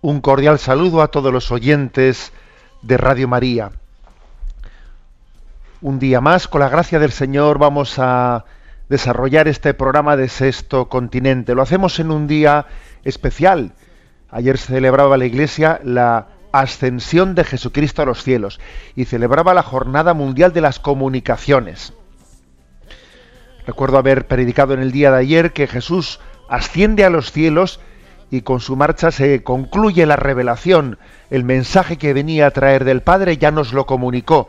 Un cordial saludo a todos los oyentes de Radio María. Un día más, con la gracia del Señor, vamos a desarrollar este programa de Sexto Continente. Lo hacemos en un día especial. Ayer celebraba la Iglesia la ascensión de Jesucristo a los cielos y celebraba la Jornada Mundial de las Comunicaciones. Recuerdo haber predicado en el día de ayer que Jesús asciende a los cielos y con su marcha se concluye la revelación. El mensaje que venía a traer del Padre ya nos lo comunicó,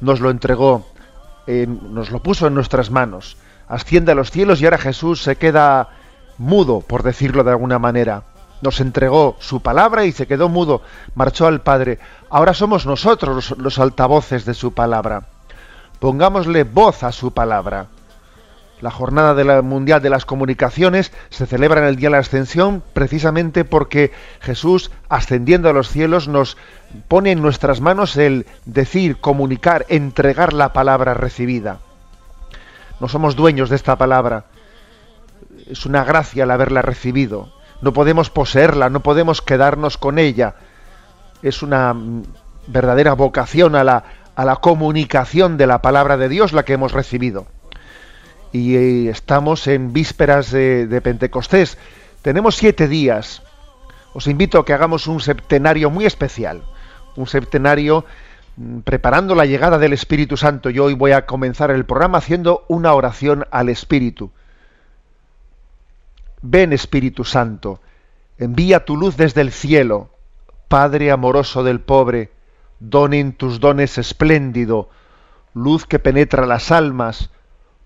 nos lo entregó, nos lo puso en nuestras manos. Asciende a los cielos y ahora Jesús se queda mudo, por decirlo de alguna manera. Nos entregó su palabra y se quedó mudo, marchó al Padre. Ahora somos nosotros los altavoces de su palabra. Pongámosle voz a su palabra. La jornada de la mundial de las comunicaciones se celebra en el día de la ascensión precisamente porque Jesús, ascendiendo a los cielos, nos pone en nuestras manos el decir, comunicar, entregar la palabra recibida. No somos dueños de esta palabra. Es una gracia el haberla recibido. No podemos poseerla, no podemos quedarnos con ella. Es una mm, verdadera vocación a la, a la comunicación de la palabra de Dios la que hemos recibido y eh, estamos en vísperas de, Pentecostés. Tenemos siete días. Os invito a que hagamos un septenario muy especial, un septenario mm, preparando la llegada del Espíritu Santo. Yo hoy voy a comenzar el programa haciendo una oración al Espíritu. Ven Espíritu Santo, envía tu luz desde el cielo, Padre amoroso del pobre, don en tus dones espléndido, luz que penetra las almas,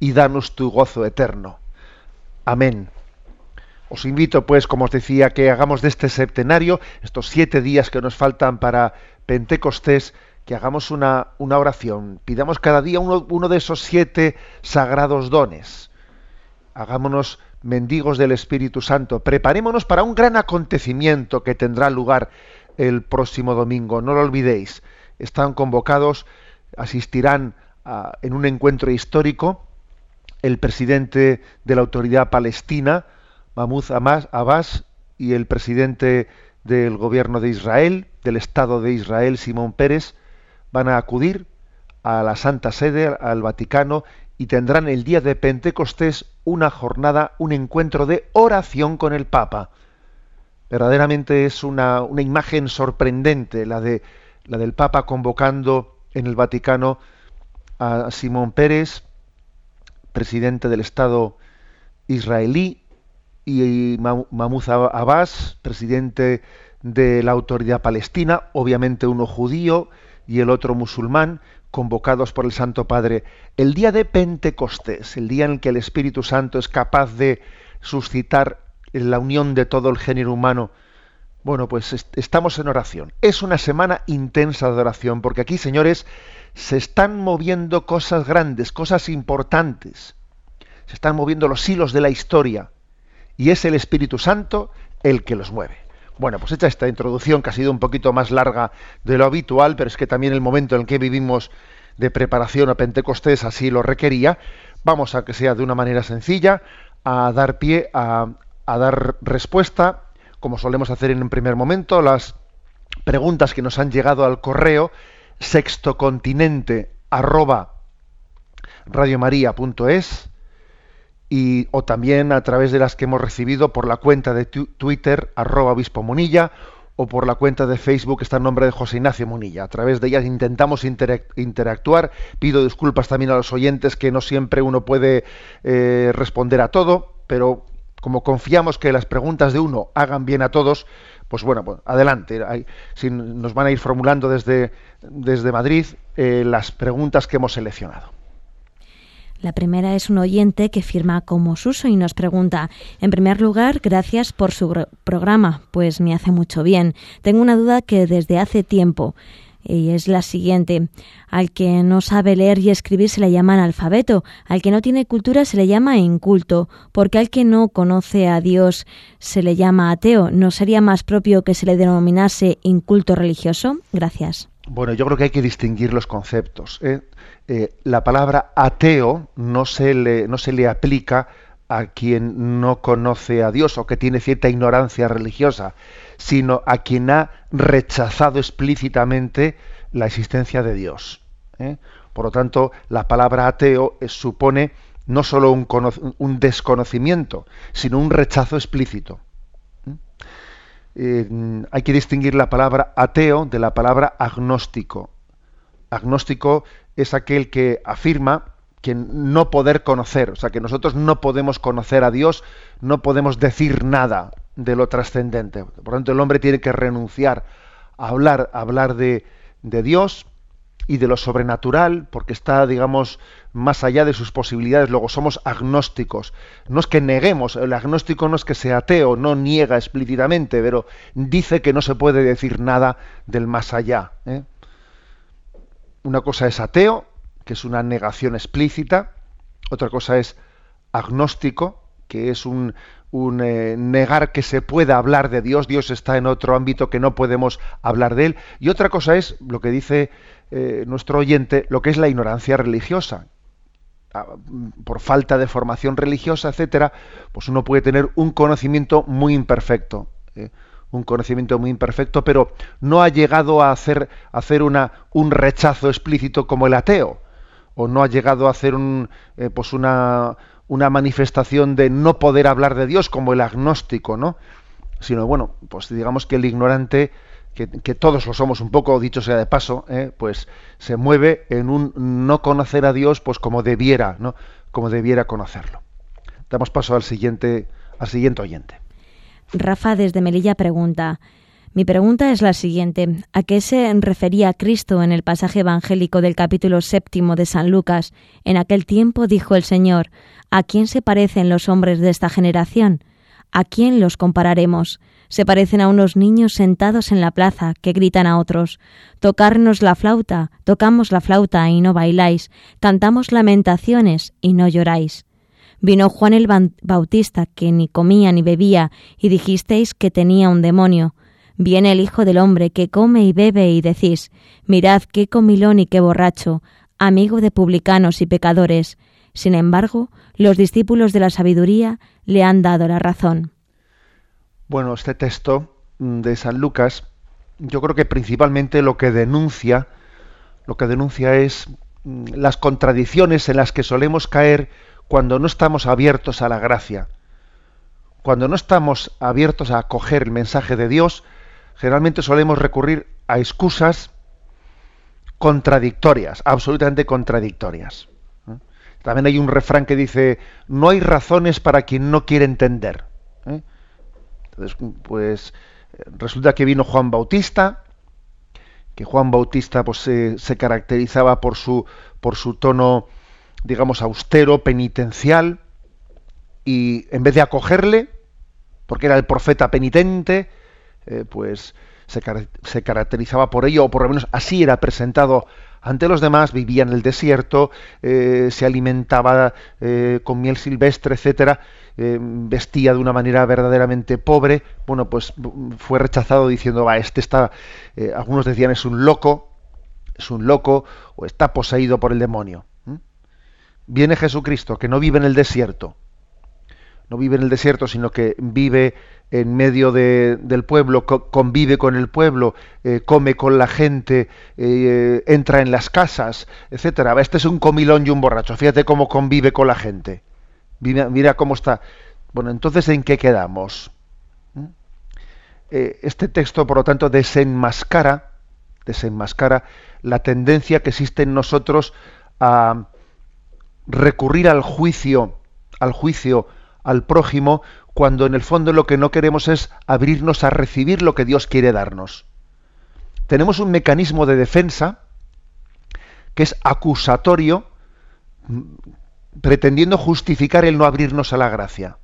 y danos tu gozo eterno. Amén. Os invito, pues, como os decía, que hagamos de este septenario, estos siete días que nos faltan para Pentecostés, que hagamos una, una oración. Pidamos cada día uno, de esos siete sagrados dones. Hagámonos mendigos del Espíritu Santo. Preparémonos para un gran acontecimiento que tendrá lugar el próximo domingo. No lo olvidéis. Están convocados asistirán en un encuentro histórico el presidente de la autoridad palestina, Mahmoud Abbas, y el presidente del gobierno de Israel, del Estado de Israel, Simón Pérez, van a acudir a la Santa Sede, al Vaticano, y tendrán el día de Pentecostés una jornada, un encuentro de oración con el Papa. Verdaderamente es una, una imagen sorprendente la, de, la del Papa convocando en el Vaticano a Simón Pérez, presidente del Estado israelí, y Mahmoud Abbas, presidente de la autoridad palestina, obviamente uno judío y el otro musulmán, convocados por el Santo Padre. El día de Pentecostés, el día en el que el Espíritu Santo es capaz de suscitar la unión de todo el género humano, bueno, pues estamos en oración. Es una semana intensa de oración, porque aquí, señores, se están moviendo cosas grandes, cosas importantes. Se están moviendo los hilos de la historia. Y es el Espíritu Santo el que los mueve. Bueno, pues hecha esta introducción que ha sido un poquito más larga de lo habitual, pero es que también el momento en el que vivimos de preparación a Pentecostés así lo requería, vamos a que sea de una manera sencilla a dar pie a, a dar respuesta, como solemos hacer en un primer momento, las preguntas que nos han llegado al correo sextocontinente arroba radiomaria.es y o también a través de las que hemos recibido por la cuenta de Twitter arroba obispo Munilla o por la cuenta de Facebook está en nombre de José Ignacio Munilla. A través de ellas intentamos interactuar. Pido disculpas también a los oyentes que no siempre uno puede eh, responder a todo, pero como confiamos que las preguntas de uno hagan bien a todos, pues bueno, pues adelante. nos van a ir formulando desde, desde Madrid eh, las preguntas que hemos seleccionado. La primera es un oyente que firma como Suso y nos pregunta, en primer lugar, gracias por su programa, pues me hace mucho bien. Tengo una duda que desde hace tiempo y es la siguiente. Al que no sabe leer y escribir se le llama analfabeto, al que no tiene cultura se le llama inculto, porque al que no conoce a Dios se le llama ateo. ¿No sería más propio que se le denominase inculto religioso? Gracias. Bueno, yo creo que hay que distinguir los conceptos. ¿eh? Eh, la palabra ateo no se, le, no se le aplica a quien no conoce a Dios o que tiene cierta ignorancia religiosa, sino a quien ha rechazado explícitamente la existencia de Dios. ¿eh? Por lo tanto, la palabra ateo supone no solo un, un, desconocimiento, sino un rechazo explícito. Eh, hay que distinguir la palabra ateo de la palabra agnóstico. Agnóstico es aquel que afirma que no poder conocer, o sea, que nosotros no podemos conocer a Dios, no podemos decir nada de lo trascendente. Por lo tanto, el hombre tiene que renunciar a hablar, a hablar de, de Dios y de lo sobrenatural, porque está, digamos, más allá de sus posibilidades. Luego somos agnósticos. No es que neguemos, el agnóstico no es que sea ateo, no niega explícitamente, pero dice que no se puede decir nada del más allá. ¿eh? Una cosa es ateo que es una negación explícita, otra cosa es agnóstico, que es un, eh, negar que se pueda hablar de Dios, Dios está en otro ámbito que no podemos hablar de él, y otra cosa es lo que dice eh, nuestro oyente, lo que es la ignorancia religiosa. Ah, por falta de formación religiosa, etcétera, pues uno puede tener un conocimiento muy imperfecto. ¿eh? un conocimiento muy imperfecto, pero no ha llegado a hacer, hacer una, un rechazo explícito como el ateo o no ha llegado a hacer un, eh, pues una, una manifestación de no poder hablar de Dios como el agnóstico, ¿no? Sino, bueno, pues digamos que el ignorante, que, todos lo somos un poco, dicho sea de paso, ¿eh? pues se mueve en un no conocer a Dios pues como debiera, ¿no? Como debiera conocerlo. Damos paso al siguiente, al siguiente oyente. Rafa desde Melilla pregunta, mi pregunta es la siguiente. ¿A qué se refería Cristo en el pasaje evangélico del capítulo séptimo de San Lucas? En aquel tiempo dijo el Señor, ¿a quién se parecen los hombres de esta generación? ¿A quién los compararemos? Se parecen a unos niños sentados en la plaza que gritan a otros, Tocarnos la flauta, tocamos la flauta y no bailáis, cantamos lamentaciones y no lloráis. Vino Juan el Bautista, que ni comía ni bebía, y dijisteis que tenía un demonio. Viene el Hijo del Hombre que come y bebe y decís, mirad qué comilón y qué borracho, amigo de publicanos y pecadores. Sin embargo, los discípulos de la sabiduría le han dado la razón. Bueno, este texto de San Lucas, yo creo que principalmente lo que denuncia, lo que denuncia es mm, las contradicciones en las que solemos caer cuando no estamos abiertos a la gracia. Cuando no estamos abiertos a acoger el mensaje de Dios, generalmente solemos recurrir a excusas contradictorias, absolutamente contradictorias. ¿eh? También hay un refrán que dice, no hay razones para quien no quiere entender. ¿eh? Entonces, pues Resulta que vino Juan Bautista, que Juan Bautista pues, se caracterizaba por su, por su tono, digamos, austero, penitencial, y en vez de acogerle, porque era el profeta penitente, eh, pues se, se, caracterizaba por ello, o por lo menos así era presentado ante los demás, vivía en el desierto, eh, se alimentaba eh, con miel silvestre, etcétera, vestía de una manera verdaderamente pobre. Bueno, pues fue rechazado diciendo, va, este está, algunos decían es un loco, es un loco, o está poseído por el demonio. Viene Jesucristo, que no vive en el desierto, no vive en el desierto, sino que vive en medio del pueblo, convive con el pueblo, eh, come con la gente, eh, entra en las casas, etcétera. Este es un comilón y un borracho. Fíjate cómo convive con la gente. Mira, cómo está. Bueno, entonces, ¿en qué quedamos? ¿Mm? Eh, este texto, por lo tanto, desenmascara, desenmascara la tendencia que existe en nosotros a recurrir al juicio, al juicio al prójimo cuando en el fondo lo que no queremos es abrirnos a recibir lo que Dios quiere darnos. Tenemos un mecanismo de defensa que es acusatorio, mm, pretendiendo justificar el no abrirnos a la gracia.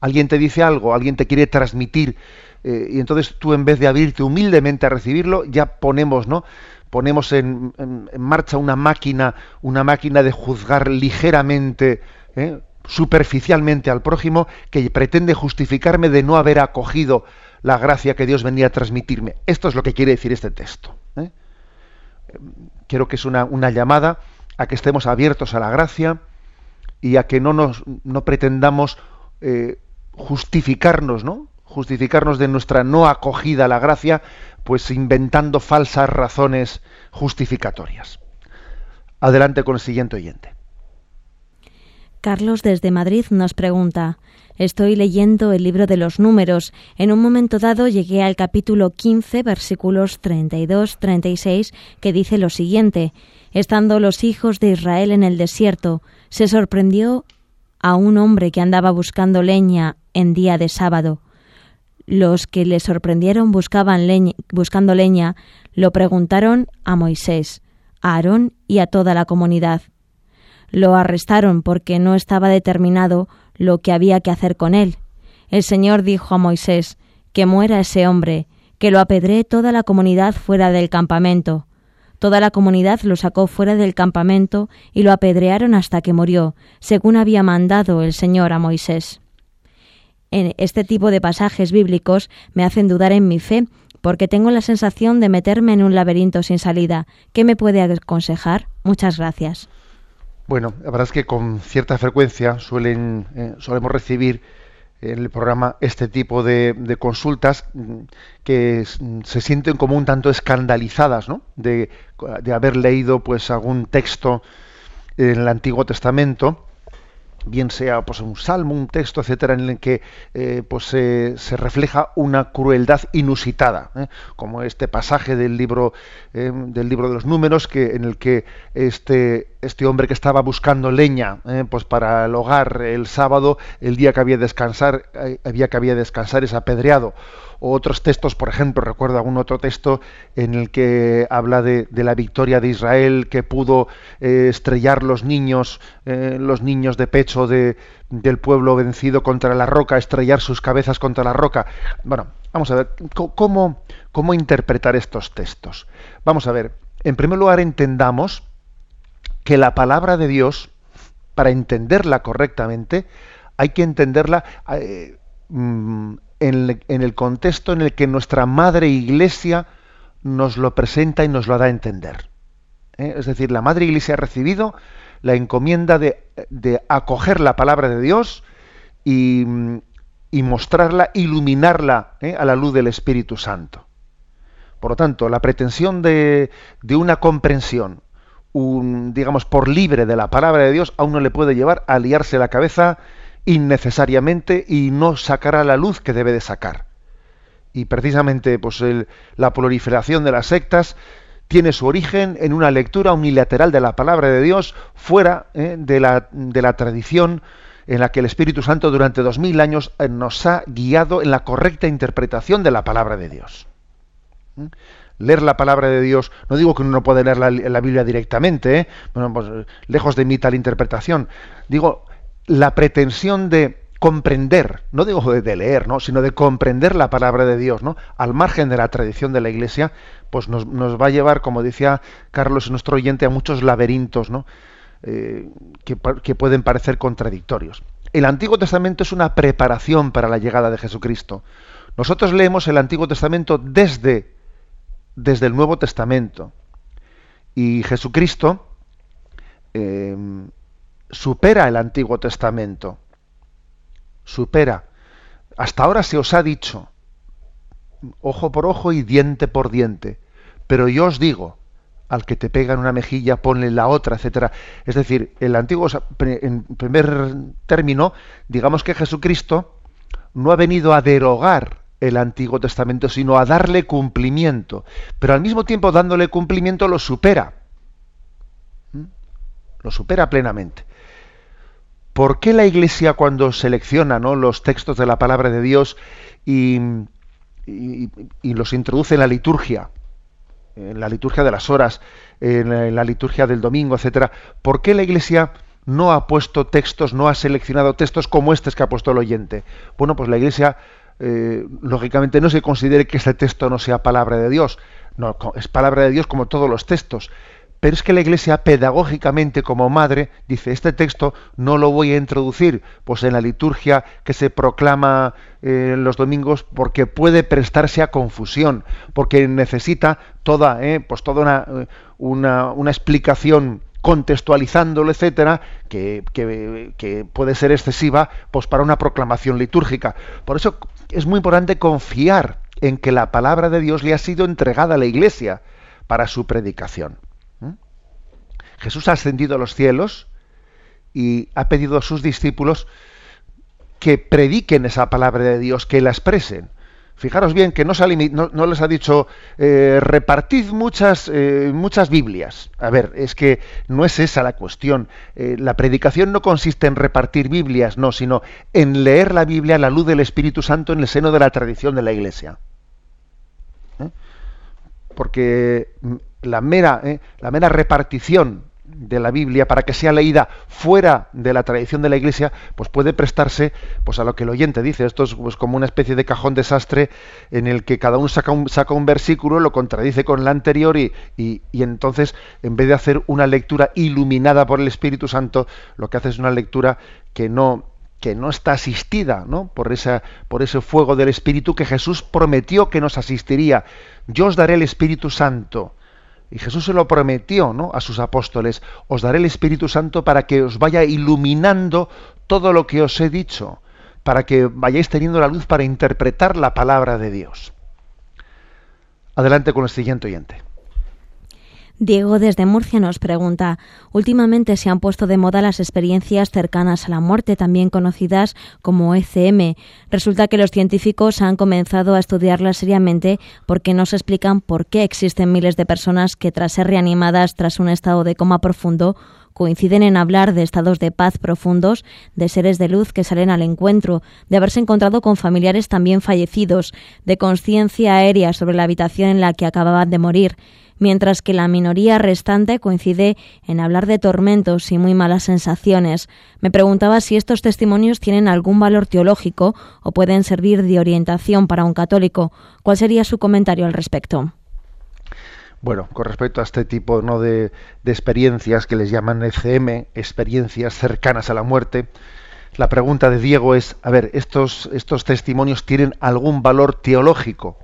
Alguien te dice algo, alguien te quiere transmitir, eh, y entonces tú en vez de abrirte humildemente a recibirlo, ya ponemos, ¿no? Ponemos en, en marcha una máquina, una máquina de juzgar ligeramente ¿eh? superficialmente al prójimo que pretende justificarme de no haber acogido la gracia que Dios venía a transmitirme. Esto es lo que quiere decir este texto. ¿eh? Quiero que es una, llamada a que estemos abiertos a la gracia y a que no nos no pretendamos eh, justificarnos, ¿no? Justificarnos de nuestra no acogida a la gracia, pues inventando falsas razones justificatorias. Adelante con el siguiente oyente. Carlos desde Madrid nos pregunta Estoy leyendo el libro de los números. En un momento dado llegué al capítulo 15, versículos 32-36, que dice lo siguiente. Estando los hijos de Israel en el desierto, se sorprendió a un hombre que andaba buscando leña en día de sábado. Los que le sorprendieron buscaban buscando leña lo preguntaron a Moisés, a Aarón y a toda la comunidad. Lo arrestaron porque no estaba determinado lo que había que hacer con él. El Señor dijo a Moisés, que muera ese hombre, que lo apedree toda la comunidad fuera del campamento. Toda la comunidad lo sacó fuera del campamento y lo apedrearon hasta que murió, según había mandado el Señor a Moisés. En este tipo de pasajes bíblicos me hacen dudar en mi fe, porque tengo la sensación de meterme en un laberinto sin salida. ¿Qué me puede aconsejar? Muchas gracias. Bueno, la verdad es que con cierta frecuencia suelen, eh, solemos recibir en el programa este tipo de, consultas mm, que se sienten como un tanto escandalizadas ¿no? de, de, haber leído pues algún texto en el Antiguo Testamento bien sea pues un salmo, un texto, etcétera, en el que eh, pues se, refleja una crueldad inusitada, ¿eh? como este pasaje del libro eh, del libro de los Números, que en el que este este hombre que estaba buscando leña, pues para el hogar el sábado, el día que había descansar, había que había descansar es apedreado o otros textos, por ejemplo, recuerdo algún otro texto en el que habla de, la victoria de Israel que pudo eh, estrellar los niños, eh, los niños de pecho de, del pueblo vencido contra la roca, estrellar sus cabezas contra la roca. Bueno, vamos a ver, ¿cómo, cómo interpretar estos textos? Vamos a ver, en primer lugar entendamos que la palabra de Dios, para entenderla correctamente, hay que entenderla eh, mm, en, el contexto en el que nuestra madre iglesia nos lo presenta y nos lo da a entender. ¿eh? Es decir, la madre iglesia ha recibido la encomienda de, acoger la palabra de Dios y, mostrarla, iluminarla ¿eh? a la luz del Espíritu Santo. Por lo tanto, la pretensión de, de una comprensión, un, digamos, por libre de la palabra de Dios, a uno le puede llevar a liarse la cabeza innecesariamente y no sacará la luz que debe de sacar. Y precisamente pues la proliferación de las sectas tiene su origen en una lectura unilateral de la palabra de Dios fuera eh, de, la, de, la, tradición en la que el Espíritu Santo durante dos mil años eh, nos ha guiado en la correcta interpretación de la palabra de Dios. ¿Mm? Leer la palabra de Dios, no digo que uno no puede leer la, la Biblia directamente, ¿eh? bueno, pues, lejos de mí tal interpretación, digo la pretensión de comprender, no digo de, leer, ¿no? sino de comprender la palabra de Dios, ¿no? al margen de la tradición de la Iglesia, pues nos, va a llevar, como decía Carlos, nuestro oyente, a muchos laberintos. Eh, que, que pueden parecer contradictorios. El Antiguo Testamento es una preparación para la llegada de Jesucristo. Nosotros leemos el Antiguo Testamento desde, desde el Nuevo Testamento. Y Jesucristo eh, supera el Antiguo Testamento supera. Hasta ahora se os ha dicho, ojo por ojo y diente por diente, pero yo os digo, al que te pega en una mejilla, ponle la otra, etcétera. Es decir, el antiguo, en primer término, digamos que Jesucristo no ha venido a derogar el Antiguo Testamento, sino a darle cumplimiento, pero al mismo tiempo dándole cumplimiento lo supera. ¿Mm? Lo supera plenamente. ¿Por qué la Iglesia cuando selecciona los textos de la palabra de Dios y, los introduce en la liturgia, en la liturgia de las horas, en la, liturgia del domingo, etcétera, ¿por qué la Iglesia no ha puesto textos, no ha seleccionado textos como este que ha puesto el oyente? Bueno, pues la Iglesia eh, lógicamente no se considere que este texto no sea palabra de Dios, no, es palabra de Dios como todos los textos, pero es que la Iglesia pedagógicamente como madre dice, este texto no lo voy a introducir pues en la liturgia que se proclama eh, los domingos porque puede prestarse a confusión, porque necesita toda, eh, pues toda una, eh, una, una, explicación contextualizándolo, etcétera, que, que, que, puede ser excesiva pues para una proclamación litúrgica. Por eso es muy importante confiar en que la palabra de Dios le ha sido entregada a la Iglesia para su predicación. Jesús ha ascendido a los cielos y ha pedido a sus discípulos que prediquen esa palabra de Dios, que la expresen. Fijaros bien que no, no, les ha dicho eh, repartid muchas, eh, muchas Biblias. A ver, es que no es esa la cuestión. Eh, la predicación no consiste en repartir Biblias, no, sino en leer la Biblia a la luz del Espíritu Santo en el seno de la tradición de la Iglesia. Porque la mera, la mera repartición de la Biblia para que sea leída fuera de la tradición de la Iglesia, pues puede prestarse pues a lo que el oyente dice. Esto es pues, como una especie de cajón desastre en el que cada uno saca un, saca un versículo, lo contradice con el anterior y, y, entonces en vez de hacer una lectura iluminada por el Espíritu Santo, lo que hace es una lectura que no que no está asistida ¿no? Por, esa, por ese fuego del Espíritu que Jesús prometió que nos asistiría. Yo os daré el Espíritu Santo y Jesús se lo prometió ¿no? a sus apóstoles, os daré el Espíritu Santo para que os vaya iluminando todo lo que os he dicho, para que vayáis teniendo la luz para interpretar la palabra de Dios. Adelante con el siguiente oyente. Diego desde Murcia nos pregunta, últimamente se han puesto de moda las experiencias cercanas a la muerte, también conocidas como ECM. Resulta que los científicos han comenzado a estudiarlas seriamente porque no se explican por qué existen miles de personas que tras ser reanimadas tras un estado de coma profundo coinciden en hablar de estados de paz profundos, de seres de luz que salen al encuentro, de haberse encontrado con familiares también fallecidos, de conciencia aérea sobre la habitación en la que acababan de morir mientras que la minoría restante coincide en hablar de tormentos y muy malas sensaciones. Me preguntaba si estos testimonios tienen algún valor teológico o pueden servir de orientación para un católico. ¿Cuál sería su comentario al respecto? Bueno, con respecto a este tipo ¿no? de, experiencias que les llaman ECM, experiencias cercanas a la muerte, la pregunta de Diego es, a ver, ¿estos, estos testimonios tienen algún valor teológico?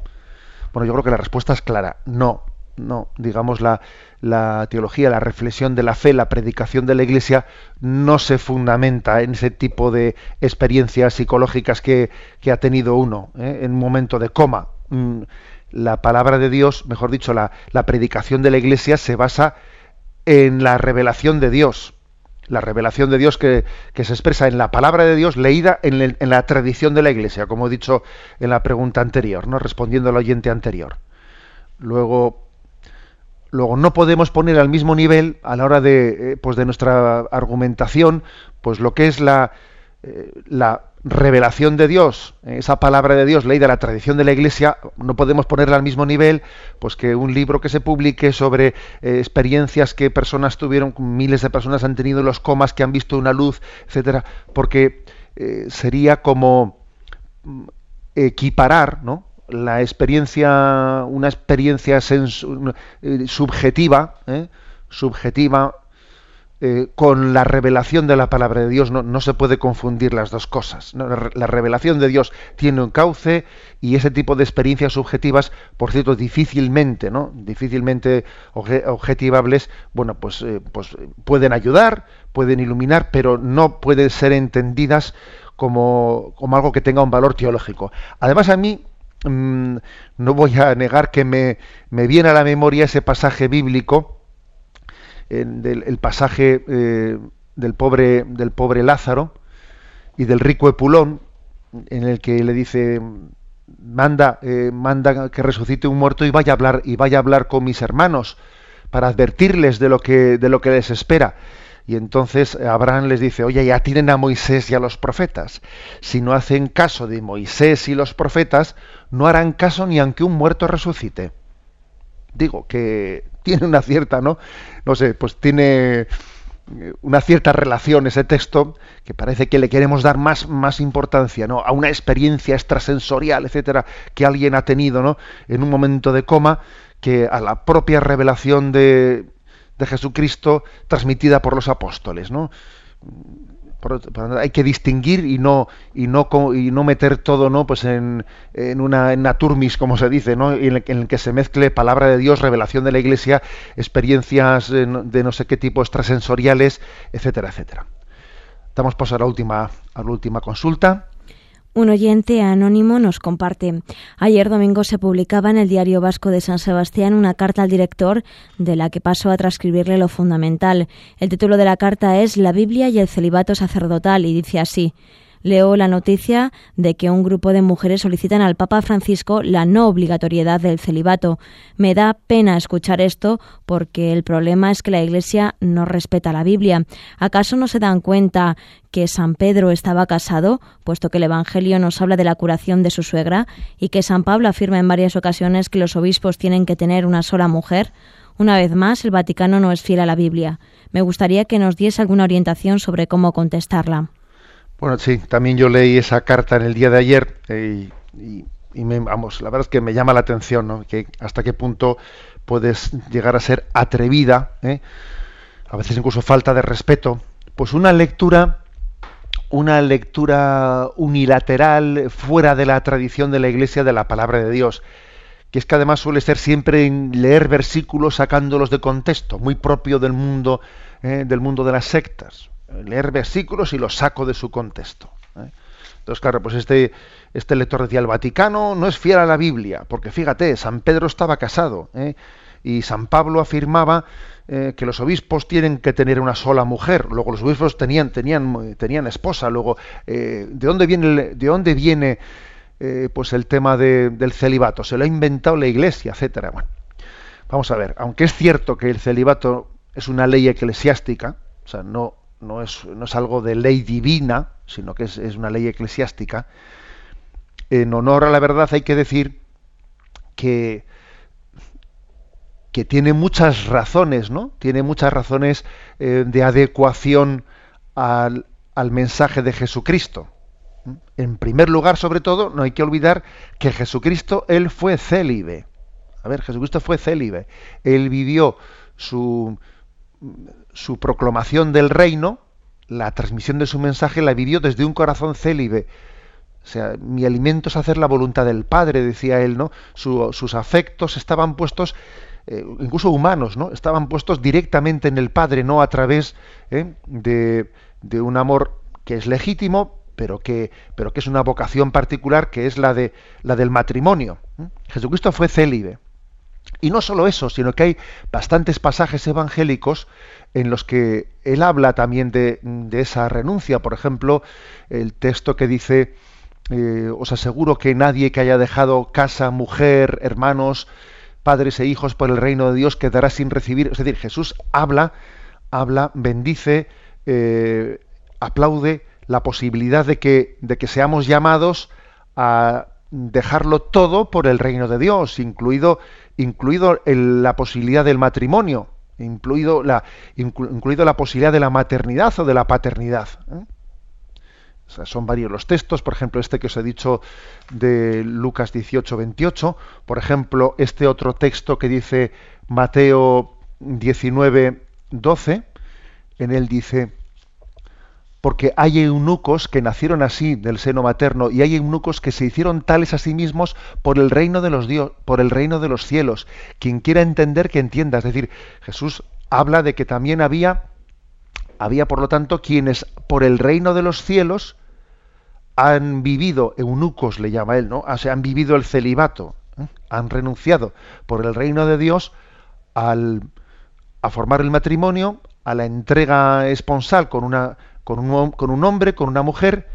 Bueno, yo creo que la respuesta es clara, no no, digamos, la, la, teología, la reflexión de la fe, la predicación de la Iglesia no se fundamenta en ese tipo de experiencias psicológicas que, ha tenido uno ¿eh? en un momento de coma. La palabra de Dios, mejor dicho, la, la, predicación de la Iglesia se basa en la revelación de Dios. La revelación de Dios que, que se expresa en la palabra de Dios leída en, en, la tradición de la Iglesia, como he dicho en la pregunta anterior, ¿no? respondiendo al oyente anterior. Luego, Luego no podemos poner al mismo nivel a la hora de, eh, pues de nuestra argumentación, pues lo que es la, eh, la revelación de Dios, esa palabra de Dios leída de la tradición de la Iglesia, no podemos ponerla al mismo nivel pues que un libro que se publique sobre eh, experiencias que personas tuvieron, miles de personas han tenido los comas, que han visto una luz, etcétera, porque eh, sería como mm, equiparar, ¿no? la experiencia, una experiencia subjetiva, subjetiva eh, con la revelación de la palabra de Dios no, se puede confundir las dos cosas. La, revelación de Dios tiene un cauce y ese tipo de experiencias subjetivas, por cierto, difícilmente, ¿no? difícilmente objetivables, bueno, pues, eh, pues pueden ayudar, pueden iluminar, pero no pueden ser entendidas como, como algo que tenga un valor teológico. Además, a mí mm, no voy a negar que me, me viene a la memoria ese pasaje bíblico del, el pasaje eh, del, pobre, del pobre Lázaro y del rico Epulón, en el que le dice manda, eh, manda que resucite un muerto y vaya a hablar y vaya a hablar con mis hermanos para advertirles de lo que de lo que les espera. Y entonces Abraham les dice, oye, ya tienen a Moisés y a los profetas. Si no hacen caso de Moisés y los profetas, no harán caso ni aunque un muerto resucite. Digo que tiene una cierta, ¿no? No sé, pues tiene eh, una cierta relación ese texto que parece que le queremos dar más, más importancia ¿no? a una experiencia extrasensorial, etcétera, que alguien ha tenido ¿no? en un momento de coma, que a la propia revelación de, de Jesucristo transmitida por los apóstoles. ¿no? Hay que distinguir y no y no y no meter todo no pues en, en una en naturmis como se dice no en el, que se mezcle palabra de Dios revelación de la Iglesia experiencias de no, sé qué tipo extrasensoriales etcétera etcétera. Damos paso a la última a la última consulta un oyente anónimo nos comparte. Ayer domingo se publicaba en el Diario Vasco de San Sebastián una carta al director de la que pasó a transcribirle lo fundamental. El título de la carta es La Biblia y el celibato sacerdotal y dice así leo la noticia de que un grupo de mujeres solicitan al Papa Francisco la no obligatoriedad del celibato. Me da pena escuchar esto porque el problema es que la Iglesia no respeta la Biblia. ¿Acaso no se dan cuenta que San Pedro estaba casado, puesto que el Evangelio nos habla de la curación de su suegra, y que San Pablo afirma en varias ocasiones que los obispos tienen que tener una sola mujer? Una vez más, el Vaticano no es fiel a la Biblia. Me gustaría que nos diese alguna orientación sobre cómo contestarla. Bueno, sí, también yo leí esa carta en el día de ayer eh, y, me, vamos, la verdad es que me llama la atención, ¿no? Que hasta qué punto puedes llegar a ser atrevida, ¿eh? a veces incluso falta de respeto. Pues una lectura, una lectura unilateral fuera de la tradición de la Iglesia de la palabra de Dios, que es que además suele ser siempre leer versículos sacándolos de contexto, muy propio del mundo, ¿eh? del mundo de las sectas leer versículos y los saco de su contexto. ¿eh? Entonces, claro, pues este, este lector decía, el Vaticano no es fiel a la Biblia, porque fíjate, San Pedro estaba casado, ¿eh? y San Pablo afirmaba eh, que los obispos tienen que tener una sola mujer, luego los obispos tenían, tenían, tenían esposa, luego, ¿de dónde viene, de dónde viene pues el tema del celibato? Se lo ha inventado la Iglesia, etcétera. Bueno, vamos a ver, aunque es cierto que el celibato es una ley eclesiástica, o sea, no, no es, no es algo de ley divina, sino que es, una ley eclesiástica, en honor a la verdad hay que decir que, que tiene muchas razones, ¿no? Tiene muchas razones eh, de adecuación al, al mensaje de Jesucristo. En primer lugar, sobre todo, no hay que olvidar que Jesucristo, él fue célibe. A ver, Jesucristo fue célibe. Él vivió su, su proclamación del reino, la transmisión de su mensaje, la vivió desde un corazón célibe. O sea, mi alimento es hacer la voluntad del Padre, decía él, ¿no? sus afectos estaban puestos, eh, incluso humanos, ¿no? Estaban puestos directamente en el Padre, no a través ¿eh? de, de, un amor que es legítimo, pero que, pero que es una vocación particular, que es la, de, la del matrimonio. Jesucristo fue célibe. Y no solo eso, sino que hay bastantes pasajes evangélicos en los que él habla también de, esa renuncia. Por ejemplo, el texto que dice, eh, os aseguro que nadie que haya dejado casa, mujer, hermanos, padres e hijos por el reino de Dios quedará sin recibir. Es decir, Jesús habla, habla, bendice, eh, aplaude la posibilidad de que, de que seamos llamados a dejarlo todo por el reino de Dios, incluido, incluido la posibilidad del matrimonio, incluido la, incluido la posibilidad de la maternidad o de la paternidad. ¿eh? son varios los textos, por ejemplo, este que os he dicho de Lucas 18, 28, por ejemplo, este otro texto que dice Mateo 19, 12, en él dice, porque hay eunucos que nacieron así del seno materno y hay eunucos que se hicieron tales a sí mismos por el reino de los dios, por el reino de los cielos. Quien quiera entender que entienda, es decir, Jesús habla de que también había había por lo tanto quienes por el reino de los cielos han vivido eunucos le llama él, ¿no? O sea, han vivido el celibato, ¿eh? han renunciado por el reino de Dios al a formar el matrimonio, a la entrega esponsal con una con un, hombre, con una mujer,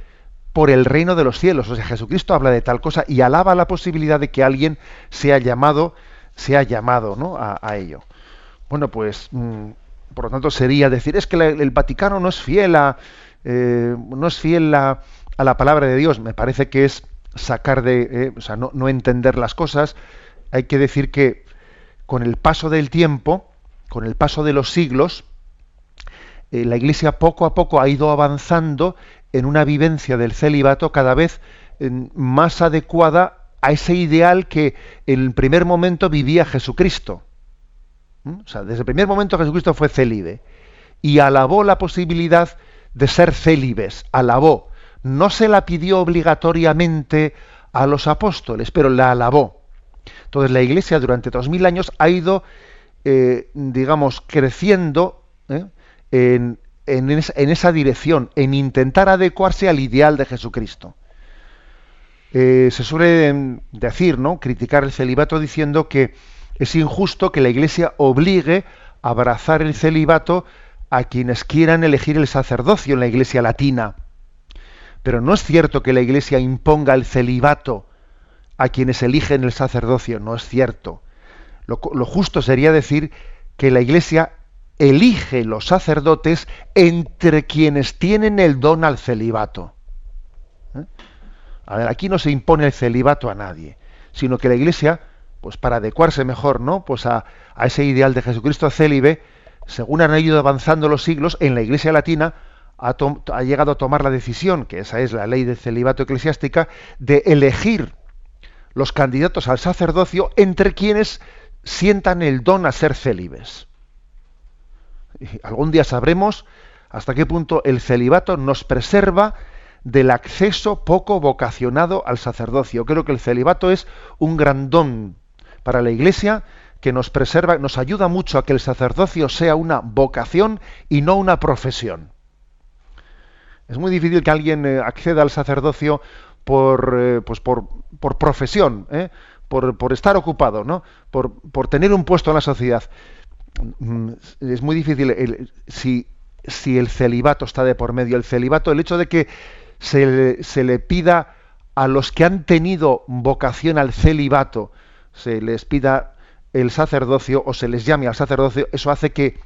por el reino de los cielos. O sea, Jesucristo habla de tal cosa y alaba la posibilidad de que alguien sea llamado, sea llamado ¿no? a, ello. Bueno, pues, mm, por lo tanto, sería decir, es que el Vaticano no es fiel a, eh, no es fiel a, la palabra de Dios. Me parece que es sacar de, eh, o sea, no entender las cosas. Hay que decir que con el paso del tiempo, con el paso de los siglos, eh, la Iglesia poco a poco ha ido avanzando en una vivencia del celibato cada vez más adecuada a ese ideal que en el primer momento vivía Jesucristo. ¿Mm? O sea, desde el primer momento Jesucristo fue célibe y alabó la posibilidad de ser célibes, alabó. No se la pidió obligatoriamente a los apóstoles, pero la alabó. Entonces la Iglesia durante dos mil años ha ido, eh, digamos, creciendo ¿eh? En, esa dirección, en intentar adecuarse al ideal de Jesucristo. Eh, se suele decir, ¿no? criticar el celibato diciendo que es injusto que la Iglesia obligue a abrazar el celibato a quienes quieran elegir el sacerdocio en la Iglesia latina. Pero no es cierto que la Iglesia imponga el celibato a quienes eligen el sacerdocio, no es cierto. lo justo sería decir que la Iglesia elige los sacerdotes entre quienes tienen el don al celibato. ¿Eh? A ver, aquí no se impone el celibato a nadie, sino que la Iglesia, pues para adecuarse mejor, ¿no? Pues a, ese ideal de Jesucristo célibe, según han ido avanzando los siglos, en la Iglesia latina ha, ha llegado a tomar la decisión, que esa es la ley del celibato eclesiástica, de elegir los candidatos al sacerdocio entre quienes sientan el don a ser célibes algún día sabremos hasta qué punto el celibato nos preserva del acceso poco vocacionado al sacerdocio. Creo que el celibato es un gran don para la Iglesia que nos preserva, nos ayuda mucho a que el sacerdocio sea una vocación y no una profesión. Es muy difícil que alguien eh, acceda al sacerdocio por, eh, pues por, por profesión, ¿eh? por, por, estar ocupado, ¿no? por, por tener un puesto en la sociedad. Mm, es muy difícil si, el celibato está de por medio. El celibato, el hecho de que se, le pida a los que han tenido vocación al celibato, se les pida el sacerdocio o se les llame al sacerdocio, eso hace que,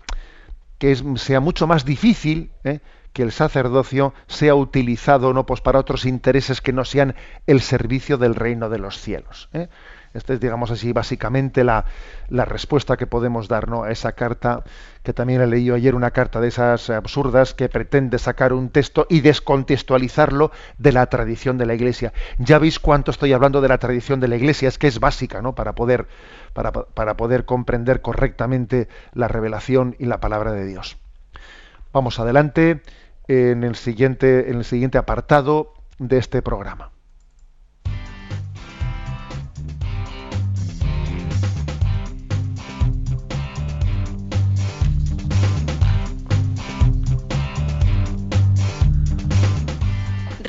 que sea mucho más difícil ¿eh? que el sacerdocio sea utilizado no pues para otros intereses que no sean el servicio del reino de los cielos. ¿eh? Esta es, digamos así, básicamente la, respuesta que podemos dar a esa carta, que también he leído ayer, una carta de esas absurdas que pretende sacar un texto y descontextualizarlo de la tradición de la Iglesia. Ya veis cuánto estoy hablando de la tradición de la Iglesia, es que es básica ¿no? para, poder, para, para poder comprender correctamente la revelación y la palabra de Dios. Vamos adelante en el siguiente, en el siguiente apartado de este programa.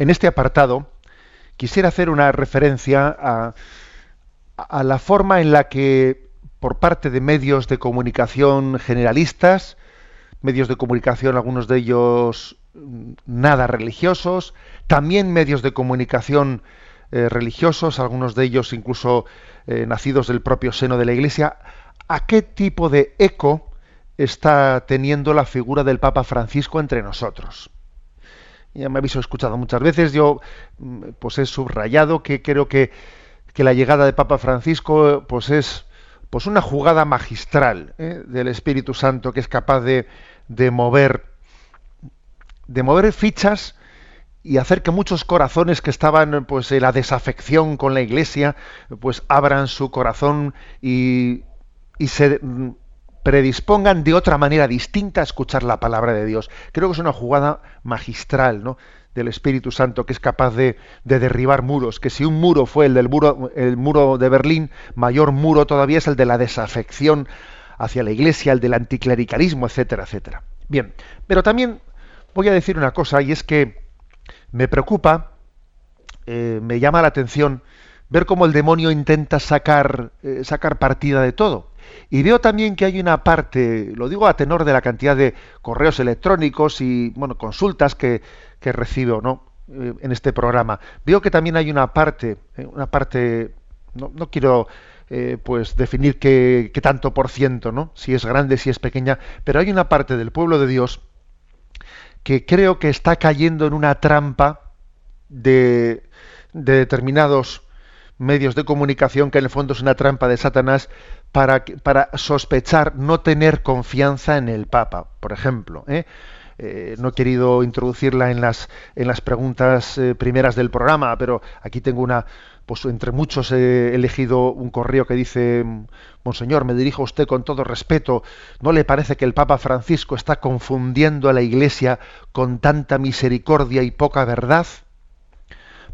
En este apartado quisiera hacer una referencia a, la forma en la que por parte de medios de comunicación generalistas, medios de comunicación, algunos de ellos mm, nada religiosos, también medios de comunicación eh, religiosos, algunos de ellos incluso eh, nacidos del propio seno de la Iglesia, ¿a qué tipo de eco está teniendo la figura del Papa Francisco entre nosotros? Ya me habéis escuchado muchas veces, yo mm, pues he subrayado que creo que, que la llegada de Papa Francisco pues es pues una jugada magistral ¿eh? del Espíritu Santo que es capaz de, de mover de mover fichas y hacer que muchos corazones que estaban pues en la desafección con la iglesia pues abran su corazón y, y se predispongan de otra manera distinta a escuchar la palabra de Dios. Creo que es una jugada magistral, ¿no? del Espíritu Santo que es capaz de, de, derribar muros, que si un muro fue el del muro, el muro de Berlín, mayor muro todavía es el de la desafección hacia la Iglesia, el del anticlericalismo, etcétera, etcétera. Bien, pero también voy a decir una cosa y es que me preocupa, eh, me llama la atención ver cómo el demonio intenta sacar, eh, sacar partida de todo. Y veo también que hay una parte, lo digo a tenor de la cantidad de correos electrónicos y bueno, consultas que, que recibo ¿no? Eh, en este programa. Veo que también hay una parte, una parte, no, no quiero pues definir qué, qué, tanto por ciento, ¿no? si es grande, si es pequeña, pero hay una parte del pueblo de Dios que creo que está cayendo en una trampa de, de determinados medios de comunicación, que en el fondo es una trampa de Satanás, para, para sospechar, no tener confianza en el Papa, por ejemplo. ¿eh? Eh, no he querido introducirla en las, en las preguntas eh, primeras del programa, pero aquí tengo una, pues entre muchos he elegido un correo que dice, Monseñor, me dirijo a usted con todo respeto, ¿no le parece que el Papa Francisco está confundiendo a la Iglesia con tanta misericordia y poca verdad?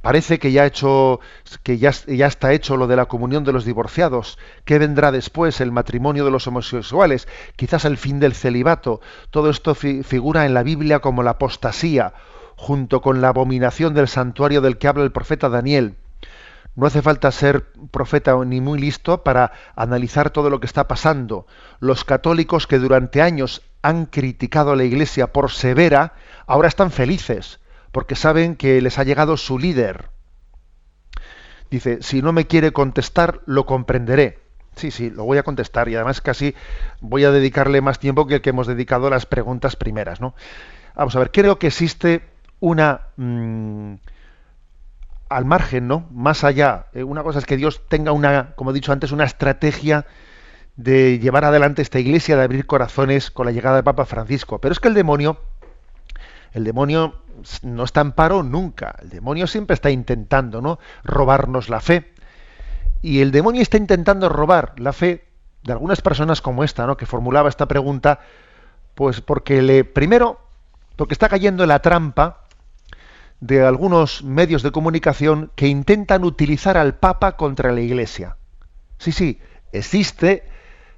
Parece que ya, está hecho lo de la comunión de los divorciados. ¿Qué vendrá después? El matrimonio de los homosexuales, quizás el fin del celibato. Todo esto fi figura en la Biblia como la apostasía, junto con la abominación del santuario del que habla el profeta Daniel no hace falta ser profeta ni muy listo para analizar todo lo que está pasando. Los católicos que durante años han criticado a la Iglesia por severa, ahora están felices, porque saben que les ha llegado su líder. Dice, si no me quiere contestar, lo comprenderé. Sí, sí, lo voy a contestar y además casi voy a dedicarle más tiempo que el que hemos dedicado a las preguntas primeras. ¿no? Vamos a ver, creo que existe una... Mmm, al margen, ¿no? Más allá. Eh, una cosa es que Dios tenga una, como he dicho antes, una estrategia de llevar adelante esta iglesia, de abrir corazones con la llegada del Papa Francisco. Pero es que el demonio, el demonio no está en paro nunca. El demonio siempre está intentando, ¿no? Robarnos la fe. Y el demonio está intentando robar la fe de algunas personas como esta, ¿no? Que formulaba esta pregunta, pues porque le, primero, porque está cayendo en la trampa de algunos medios de comunicación que intentan utilizar al Papa contra la Iglesia. Sí, sí, existe,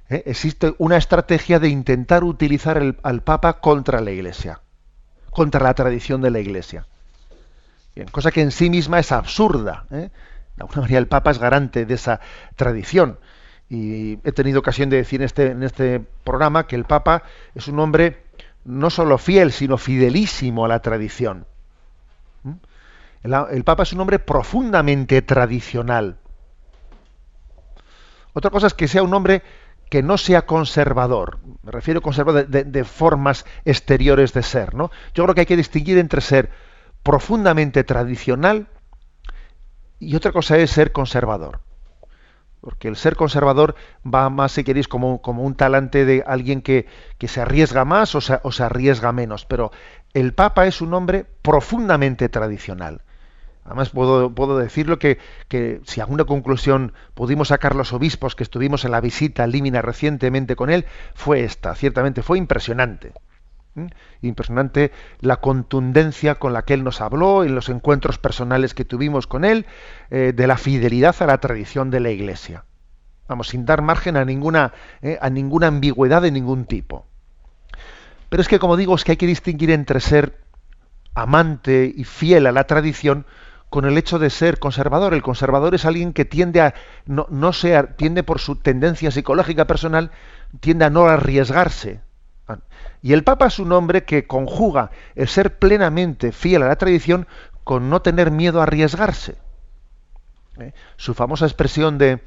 ¿eh? existe una estrategia de intentar utilizar al Papa contra la Iglesia, contra la tradición de la Iglesia. Cosa que en sí misma es absurda. ¿eh? De alguna manera el Papa es garante de esa tradición. Y he tenido ocasión de decir en este, en este programa que el Papa es un hombre no solo fiel, sino fidelísimo a la tradición. El, Papa es un hombre profundamente tradicional. Otra cosa es que sea un hombre que no sea conservador. Me refiero a conservador de, formas exteriores de ser. ¿no? Yo creo que hay que distinguir entre ser profundamente tradicional y otra cosa es ser conservador. Porque el ser conservador va más, si queréis, como, como un talante de alguien que, que se arriesga más o se, o se arriesga menos. Pero el Papa es un hombre profundamente tradicional. Además, puedo, puedo decirlo que, que, si alguna conclusión pudimos sacar los obispos que estuvimos en la visita al Límina recientemente con él, fue esta. Ciertamente fue impresionante. Impresionante la contundencia con la que él nos habló en los encuentros personales que tuvimos con él, eh, de la fidelidad a la tradición de la Iglesia. Vamos, sin dar margen a ninguna, eh, a ninguna ambigüedad de ningún tipo. Pero es que, como digo, es que hay que distinguir entre ser amante y fiel a la tradición con el hecho de ser conservador. El conservador es alguien que tiende a no, no sea, tiende por su tendencia psicológica personal, tiende a no arriesgarse. Y el Papa es un hombre que conjuga el ser plenamente fiel a la tradición con no tener miedo a arriesgarse. ¿Eh? Su famosa expresión de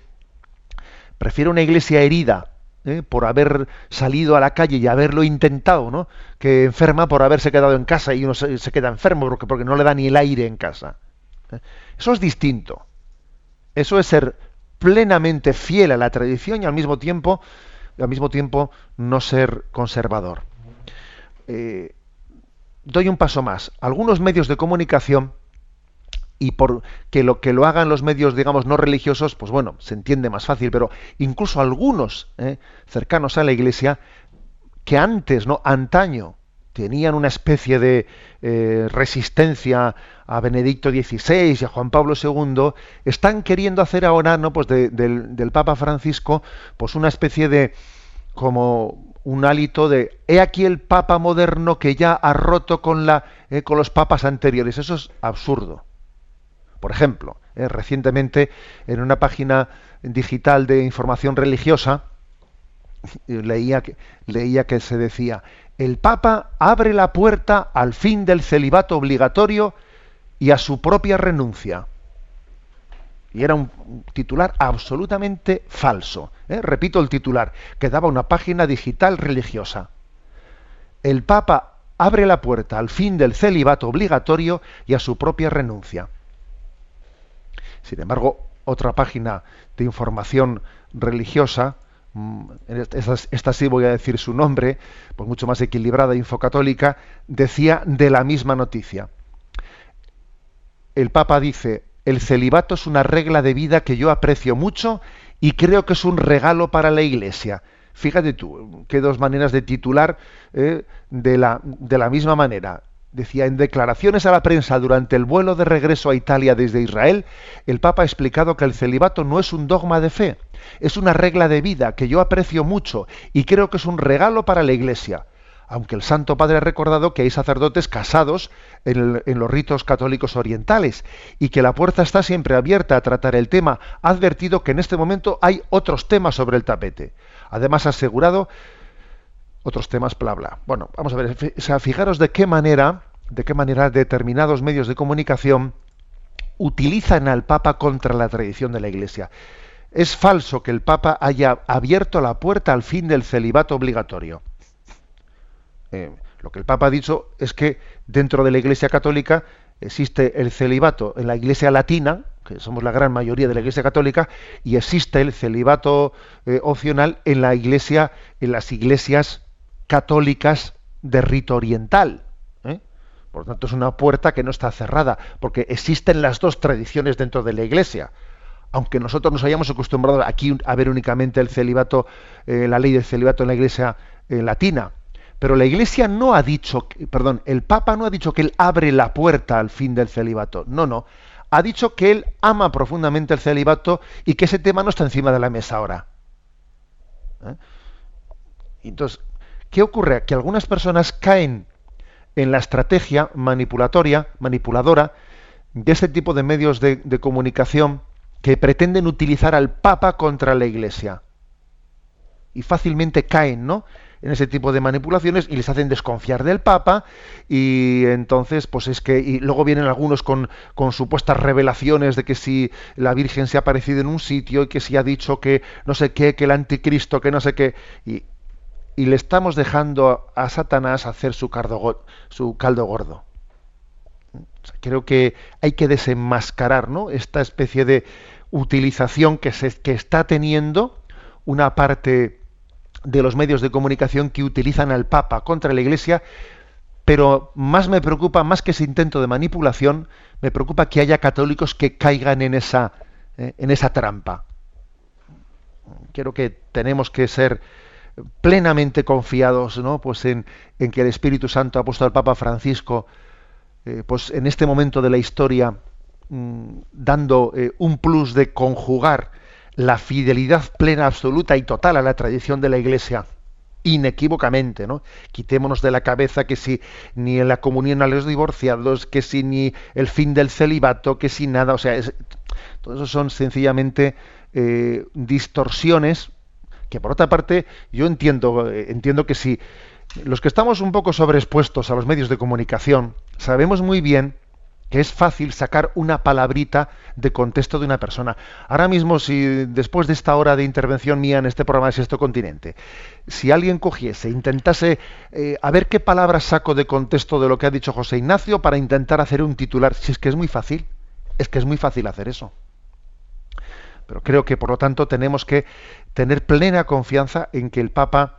prefiero una iglesia herida ¿eh? por haber salido a la calle y haberlo intentado, ¿no? que enferma por haberse quedado en casa y uno se, queda enfermo porque, porque, no le da ni el aire en casa. Eso es distinto. Eso es ser plenamente fiel a la tradición y al mismo tiempo, al mismo tiempo no ser conservador. Eh, doy un paso más. Algunos medios de comunicación y por que lo que lo hagan los medios digamos no religiosos pues bueno se entiende más fácil pero incluso algunos ¿eh? cercanos a la iglesia que antes no antaño tenían una especie de eh, resistencia a Benedicto XVI y a Juan Pablo II están queriendo hacer ahora no pues del, Papa Francisco pues una especie de como un hálito de he aquí el papa moderno que ya ha roto con la eh, con los papas anteriores eso es absurdo. Por ejemplo, eh, recientemente en una página digital de información religiosa leía que, leía que se decía, el Papa abre la puerta al fin del celibato obligatorio y a su propia renuncia. Y era un titular absolutamente falso. ¿eh? Repito el titular, que daba una página digital religiosa. El Papa abre la puerta al fin del celibato obligatorio y a su propia renuncia. Sin embargo, otra página de información religiosa, mm, esta, sí voy a decir su nombre, pues mucho más equilibrada, infocatólica, decía de la misma noticia. El Papa dice, el celibato es una regla de vida que yo aprecio mucho y creo que es un regalo para la Iglesia. Fíjate tú, qué dos maneras de titular eh, de, la, de la misma manera decía, en declaraciones a la prensa durante el vuelo de regreso a Italia desde Israel, el Papa ha explicado que el celibato no es un dogma de fe, es una regla de vida que yo aprecio mucho y creo que es un regalo para la Iglesia. Aunque el Santo Padre ha recordado que hay sacerdotes casados en, los ritos católicos orientales y que la puerta está siempre abierta a tratar el tema, ha advertido que en este momento hay otros temas sobre el tapete. Además ha asegurado otros temas, bla, bla. Bueno, vamos a ver, o sea, fijaros de qué manera, de qué manera determinados medios de comunicación utilizan al Papa contra la tradición de la Iglesia. Es falso que el Papa haya abierto la puerta al fin del celibato obligatorio. Eh, lo que el Papa ha dicho es que dentro de la Iglesia católica existe el celibato en la Iglesia latina, que somos la gran mayoría de la Iglesia católica, y existe el celibato eh, opcional en la Iglesia, en las iglesias católicas de rito oriental. ¿eh? Por lo tanto, es una puerta que no está cerrada, porque existen las dos tradiciones dentro de la Iglesia. Aunque nosotros nos hayamos acostumbrado aquí a ver únicamente el celibato, eh, la ley del celibato en la Iglesia eh, latina, pero la Iglesia no ha dicho, perdón, el Papa no ha dicho que él abre la puerta al fin del celibato. No, no. Ha dicho que él ama profundamente el celibato y que ese tema no está encima de la mesa ahora. Entonces, ¿Qué ocurre? Que algunas personas caen en la estrategia manipulatoria, manipuladora, de este tipo de medios de, comunicación que pretenden utilizar al Papa contra la Iglesia. Y fácilmente caen, ¿no? en ese tipo de manipulaciones y les hacen desconfiar del Papa y entonces pues es que y luego vienen algunos con, con, supuestas revelaciones de que si la Virgen se ha aparecido en un sitio y que si ha dicho que no sé qué, que el anticristo, que no sé qué y, y le estamos dejando a Satanás hacer su, su caldo gordo. creo que hay que desenmascarar ¿no? esta especie de utilización que, se, que está teniendo una parte de los medios de comunicación que utilizan al Papa contra la Iglesia, pero más me preocupa, más que ese intento de manipulación, me preocupa que haya católicos que caigan en esa, eh, en esa trampa. Creo que tenemos que ser plenamente confiados ¿no? pues en, que el Espíritu Santo ha puesto al Papa Francisco eh, pues en este momento de la historia mm, dando eh, un plus de conjugar la fidelidad plena, absoluta y total a la tradición de la Iglesia inequívocamente, ¿no? Quitémonos de la cabeza que si ni en la comunión a los divorciados, que si ni el fin del celibato, que si nada, o sea, es, todo eso son sencillamente eh, distorsiones que por otra parte yo entiendo, eh, entiendo que si los que estamos un poco sobreexpuestos a los medios de comunicación sabemos muy bien que es fácil sacar una palabrita de contexto de una persona. Ahora mismo, si después de esta hora de intervención mía en este programa de Sexto Continente, si alguien cogiese, intentase eh, a ver qué palabras saco de contexto de lo que ha dicho José Ignacio para intentar hacer un titular, si es que es muy fácil, es que es muy fácil hacer eso. Pero creo que, por lo tanto, tenemos que tener plena confianza en que el Papa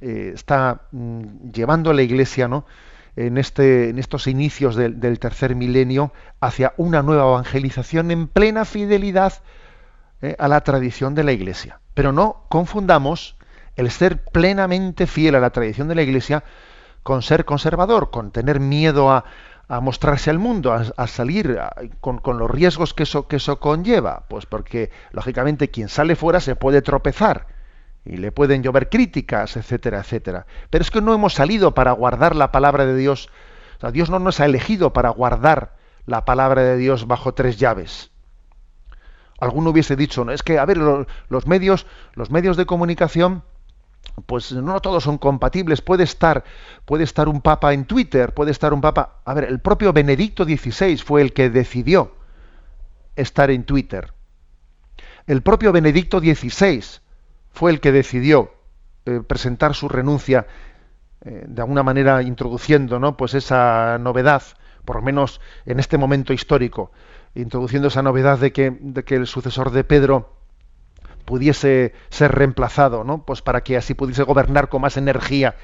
eh, está mm, llevando a la Iglesia, ¿no? en, este, en estos inicios del, tercer milenio hacia una nueva evangelización en plena fidelidad eh, a la tradición de la Iglesia. Pero no confundamos el ser plenamente fiel a la tradición de la Iglesia con ser conservador, con tener miedo a, mostrarse al mundo, a, salir con, con, los riesgos que eso, que eso conlleva. Pues porque, lógicamente, quien sale fuera se puede tropezar y le pueden llover críticas, etcétera, etcétera. Pero es que no hemos salido para guardar la palabra de Dios. O sea, Dios no nos ha elegido para guardar la palabra de Dios bajo tres llaves. Alguno hubiese dicho, no, es que, a ver, los, medios, los medios de comunicación, pues no todos son compatibles. Puede estar, puede estar un papa en Twitter, puede estar un papa. A ver, el propio Benedicto XVI fue el que decidió estar en Twitter. El propio Benedicto XVI fue el que decidió eh, presentar su renuncia eh, de alguna manera introduciendo ¿no? pues esa novedad, por lo menos en este momento histórico, introduciendo esa novedad de que, de que el sucesor de Pedro pudiese ser reemplazado, ¿no? Pues para que así pudiese gobernar con más energía.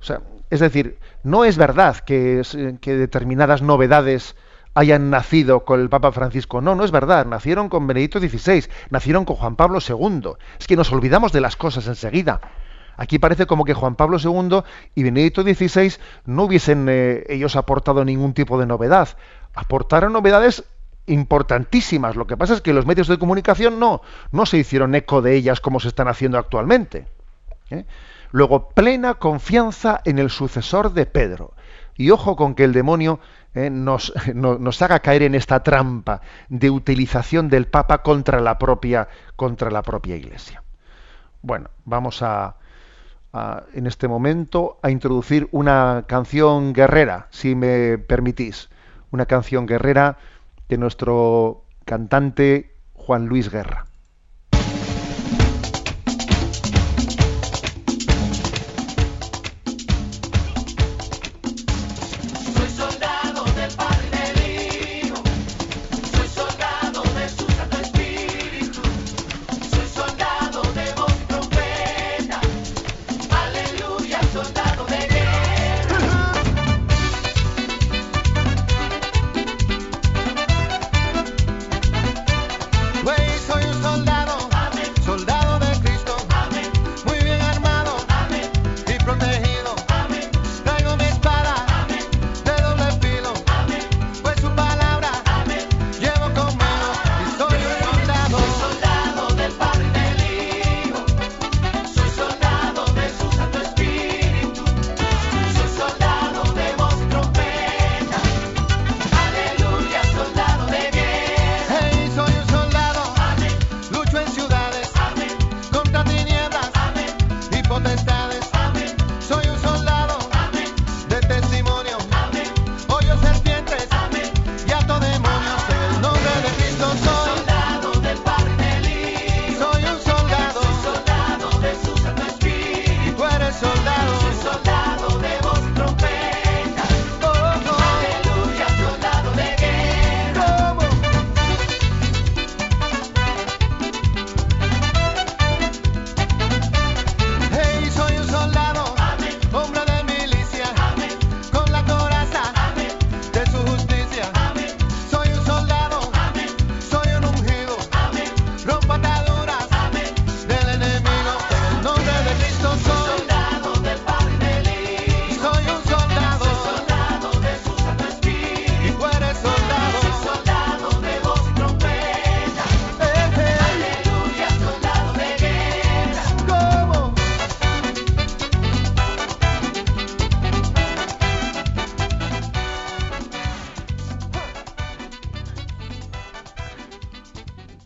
O sea, es decir, no es verdad que, que determinadas novedades hayan nacido con el Papa Francisco. No, no es verdad. Nacieron con Benedicto XVI, nacieron con Juan Pablo II. Es que nos olvidamos de las cosas enseguida. Aquí parece como que Juan Pablo II y Benedicto XVI no hubiesen eh, ellos aportado ningún tipo de novedad. Aportaron novedades importantísimas. Lo que pasa es que los medios de comunicación no, no se hicieron eco de ellas como se están haciendo actualmente. ¿eh? Luego, plena confianza en el sucesor de Pedro. Y ojo con que el demonio eh, nos, nos, haga caer en esta trampa de utilización del Papa contra la propia, contra la propia Iglesia. Bueno, vamos a, en este momento a introducir una canción guerrera, si me permitís, una canción guerrera de nuestro cantante Juan Luis Guerra.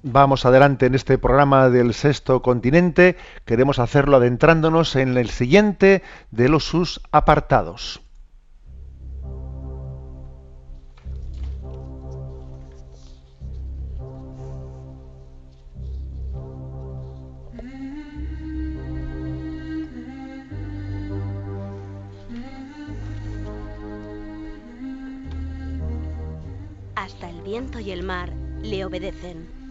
Vamos adelante en este programa del sexto continente, queremos hacerlo adentrándonos en el siguiente de los sus apartados. Hasta el viento y el mar le obedecen.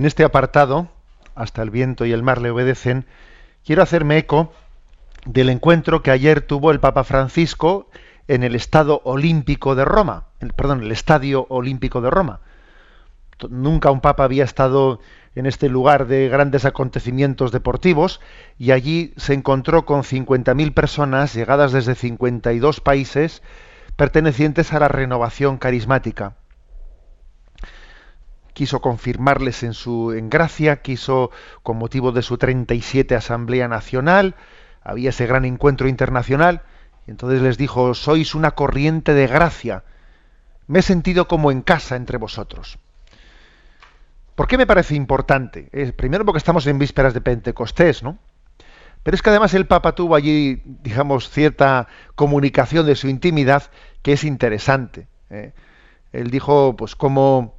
En este apartado, hasta el viento y el mar le obedecen, quiero hacerme eco del encuentro que ayer tuvo el Papa Francisco en el Estado Olímpico de Roma, perdón, el Estadio Olímpico de Roma. Nunca un papa había estado en este lugar de grandes acontecimientos deportivos y allí se encontró con 50.000 personas llegadas desde 52 países pertenecientes a la renovación carismática quiso confirmarles en su en gracia, quiso con motivo de su 37 Asamblea Nacional, había ese gran encuentro internacional, y entonces les dijo, sois una corriente de gracia, me he sentido como en casa entre vosotros. ¿Por qué me parece importante? Eh, primero porque estamos en vísperas de Pentecostés, ¿no? Pero es que además el Papa tuvo allí, digamos, cierta comunicación de su intimidad que es interesante. ¿eh? Él dijo, pues, cómo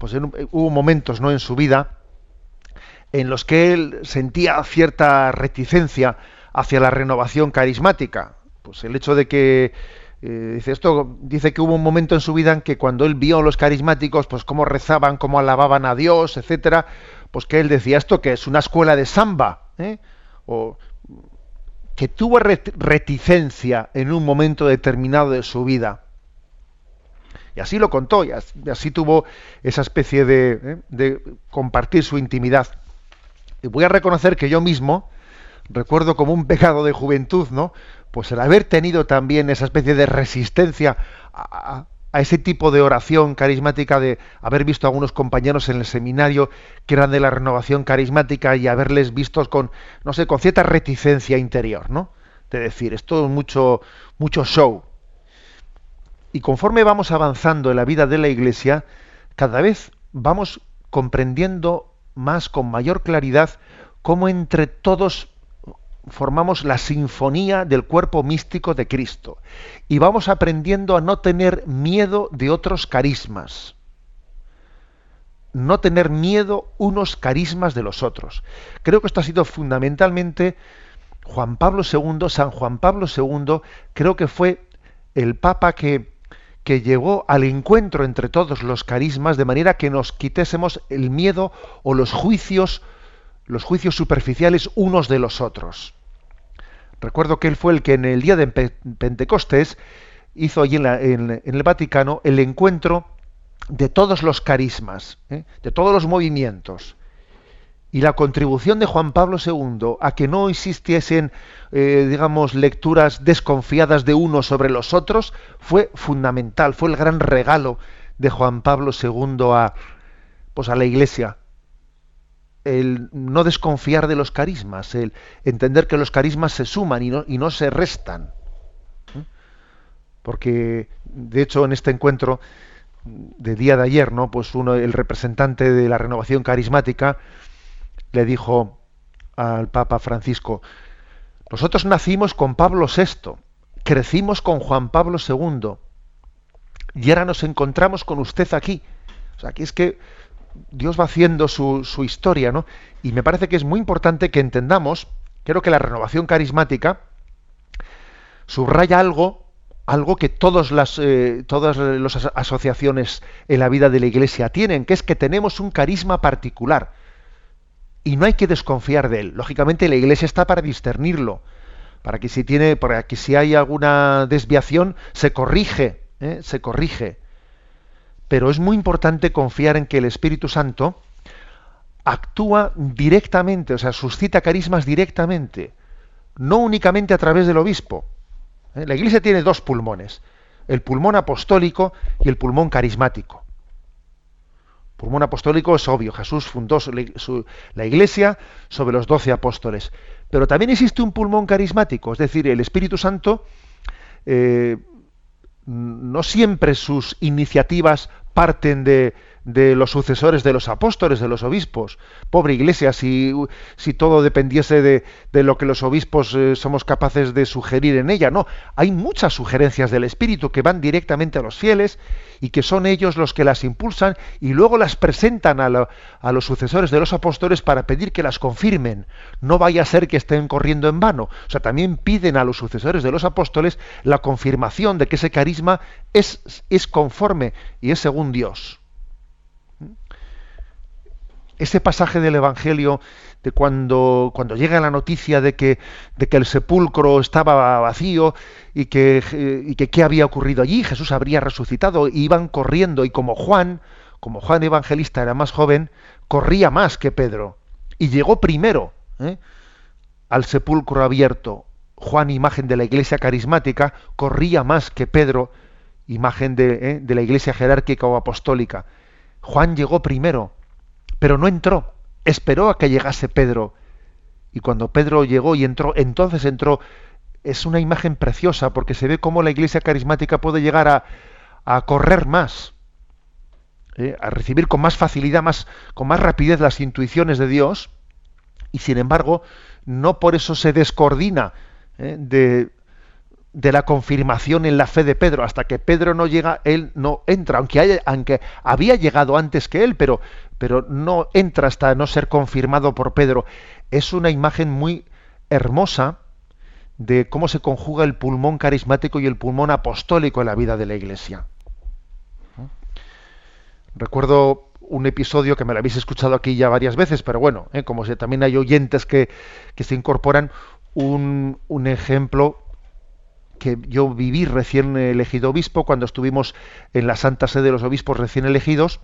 pues en- hubo momentos ¿no? en su vida en los que él sentía cierta reticencia hacia la renovación carismática. Pues el hecho de que eh, dice esto dice que hubo un momento en su vida en que cuando él vio a los carismáticos, pues cómo rezaban, cómo alababan a Dios, etcétera, pues que él decía esto que es una escuela de samba, ¿eh? o que tuvo ret- reticencia en un momento determinado de su vida. Y así lo contó, y as- y así, tuvo esa especie de, ¿eh? de compartir su intimidad. Y voy a reconocer que yo mismo recuerdo como un pecado de juventud, ¿no? Pues el haber tenido también esa especie de resistencia a, a- a ese tipo de oración carismática, de haber visto a algunos compañeros en el seminario que eran de la renovación carismática y haberles vistos con, no sé, con cierta reticencia interior, ¿no? De decir, esto es mucho, mucho show, y conforme vamos avanzando en la vida de la Iglesia, cada vez vamos comprendiendo más con mayor claridad cómo entre todos formamos la sinfonía del cuerpo místico de Cristo. Y vamos aprendiendo a no tener miedo de otros carismas. No tener miedo unos carismas de los otros. Creo que esto ha sido fundamentalmente Juan Pablo II, San Juan Pablo II, creo que fue el Papa que, que llegó al encuentro entre todos los carismas de manera que nos quitésemos el miedo o los juicios, los juicios superficiales unos de los otros. Recuerdo que él fue el que en el día de Pe- Pentecostés hizo allí en, la- en el Vaticano el encuentro de todos los carismas, ¿eh? de todos los movimientos. Y la contribución de Juan Pablo II a que no existiesen, eh, digamos, lecturas desconfiadas de unos sobre los otros fue fundamental, fue el gran regalo de Juan Pablo II a, pues a la Iglesia. El no desconfiar de los carismas, el entender que los carismas se suman y no, y no se restan. ¿eh? Porque, de hecho, en este encuentro de día de ayer, ¿no? Pues uno, el representante de la renovación carismática, le dijo al Papa Francisco, nosotros nacimos con Pablo VI, crecimos con Juan Pablo II, y ahora nos encontramos con usted aquí. Aquí es que Dios va haciendo su, su historia, ¿no? Y me parece que es muy importante que entendamos, creo que la renovación carismática subraya algo, algo que todas las, eh, todas las asociaciones en la vida de la Iglesia tienen, que es que tenemos un carisma particular y no hay que desconfiar de él. Lógicamente la Iglesia está para discernirlo, para que si tiene, para que si hay alguna desviación se corrige, ¿eh? se corrige. Pero es muy importante confiar en que el Espíritu Santo actúa directamente, o sea, suscita carismas directamente, no únicamente a través del obispo. ¿eh? La Iglesia tiene dos pulmones, el pulmón apostólico y el pulmón carismático. Pulmón apostólico es obvio, Jesús fundó la Iglesia sobre los doce apóstoles. Pero también existe un pulmón carismático, es decir, el Espíritu Santo, eh, no siempre sus iniciativas parten de, de los sucesores de los apóstoles, de los obispos. Pobre iglesia, si, si todo dependiese de, de, lo que los obispos eh, somos capaces de sugerir en ella. No, hay muchas sugerencias del Espíritu que van directamente a los fieles y que son ellos los que las impulsan y luego las presentan a, a los sucesores de los apóstoles para pedir que las confirmen. No vaya a ser que estén corriendo en vano. O sea, también piden a los sucesores de los apóstoles la confirmación de que ese carisma es, es conforme y es según Dios ese pasaje del Evangelio de cuando, cuando llega la noticia de que, de que el sepulcro estaba vacío y que, y que qué había ocurrido allí, Jesús habría resucitado, iban corriendo y como Juan, como Juan Evangelista era más joven, corría más que Pedro y llegó primero ¿eh? al sepulcro abierto. Juan, imagen de la iglesia carismática, corría más que Pedro, imagen de, ¿eh? de la iglesia jerárquica o apostólica. Juan llegó primero pero no entró, esperó a que llegase Pedro. Y cuando Pedro llegó y entró, entonces entró. Es una imagen preciosa porque se ve cómo la iglesia carismática puede llegar a, a correr más, ¿eh? a recibir con más facilidad, más, con más rapidez las intuiciones de Dios, y sin embargo, no por eso se descoordina ¿eh? de, de la confirmación en la fe de Pedro. Hasta que Pedro no llega, él no entra, aunque, había llegado antes que él, pero, pero no entra hasta no ser confirmado por Pedro. Es una imagen muy hermosa de cómo se conjuga el pulmón carismático y el pulmón apostólico en la vida de la Iglesia. Recuerdo un episodio que me lo habéis escuchado aquí ya varias veces, pero bueno, ¿eh? como también hay oyentes que, que se incorporan, un, un ejemplo que yo viví recién elegido obispo, cuando estuvimos en la Santa Sede de los Obispos recién elegidos,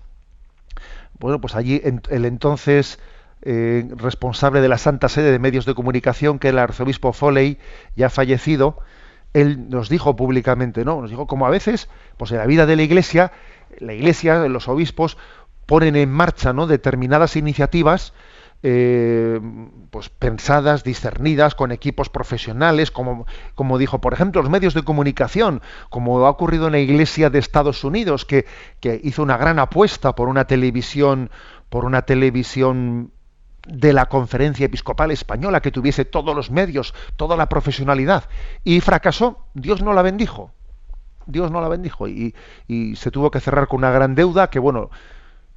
bueno, pues allí el entonces eh, responsable de la Santa Sede de Medios de Comunicación, que era el arzobispo Foley, ya fallecido, él nos dijo públicamente, ¿no? Nos dijo como a veces, pues en la vida de la Iglesia, la Iglesia, los obispos ponen en marcha, ¿no? Determinadas iniciativas eh, pues pensadas, discernidas, con equipos profesionales, como, como dijo, por ejemplo, los medios de comunicación, como ha ocurrido en la Iglesia de Estados Unidos, que, que hizo una gran apuesta por una televisión, por una televisión de la conferencia episcopal española que tuviese todos los medios, toda la profesionalidad, y fracasó, Dios no la bendijo. Dios no la bendijo y, y se tuvo que cerrar con una gran deuda que, bueno,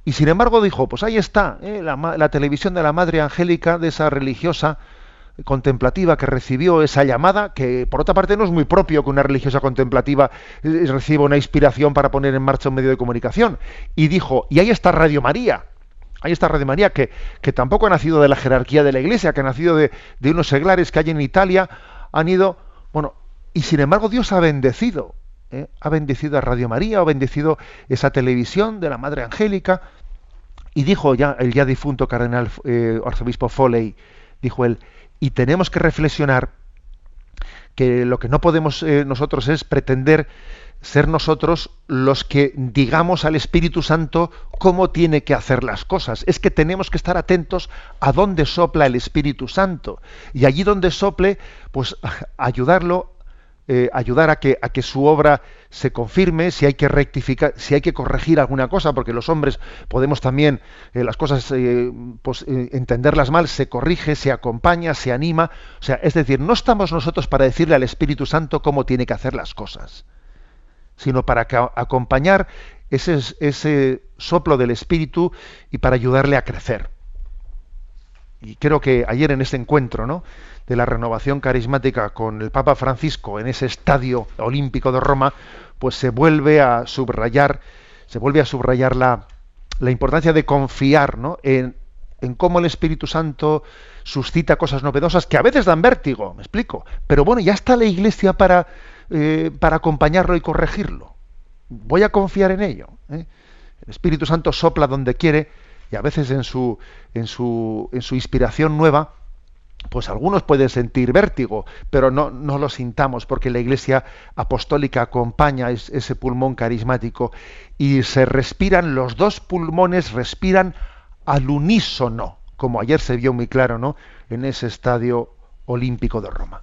y sin embargo dijo, pues ahí está, ¿eh? la, televisión de la Madre Angélica, de esa religiosa contemplativa que recibió esa llamada, que por otra parte no es muy propio que una religiosa contemplativa eh, reciba una inspiración para poner en marcha un medio de comunicación. Y dijo, y ahí está Radio María, ahí está Radio María, que, que tampoco ha nacido de la jerarquía de la Iglesia, que ha nacido de, de unos seglares que hay en Italia, han ido, bueno, y sin embargo Dios ha bendecido ¿eh? ha bendecido a Radio María, ha bendecido esa televisión de la Madre Angélica, y dijo ya el ya difunto cardenal eh, arzobispo Foley, dijo él, y tenemos que reflexionar que lo que no podemos eh, nosotros es pretender ser nosotros los que digamos al Espíritu Santo cómo tiene que hacer las cosas. Es que tenemos que estar atentos a dónde sopla el Espíritu Santo. Y allí donde sople, pues ayudarlo eh, ayudar a que, a que su obra se confirme, si hay que rectificar, si hay que corregir alguna cosa, porque los hombres podemos también eh, las cosas eh, pues, entenderlas mal, se corrige, se acompaña, se anima. O sea, es decir, no estamos nosotros para decirle al Espíritu Santo cómo tiene que hacer las cosas, sino para acompañar ese, ese soplo del Espíritu y para ayudarle a crecer. Y creo que ayer en ese encuentro, ¿no? de la renovación carismática con el Papa Francisco en ese estadio olímpico de Roma, pues se vuelve a subrayar, se vuelve a subrayar la, la importancia de confiar ¿no? en, en cómo el Espíritu Santo suscita cosas novedosas que a veces dan vértigo, me explico. Pero bueno, ya está la Iglesia para, eh, para acompañarlo y corregirlo. Voy a confiar en ello. ¿eh? El Espíritu Santo sopla donde quiere y a veces en su, en su, en su inspiración nueva, pues algunos pueden sentir vértigo, pero no, no lo sintamos porque la Iglesia apostólica acompaña ese pulmón carismático y se respiran, los dos pulmones respiran al unísono, como ayer se vio muy claro, ¿no? En ese estadio olímpico de Roma.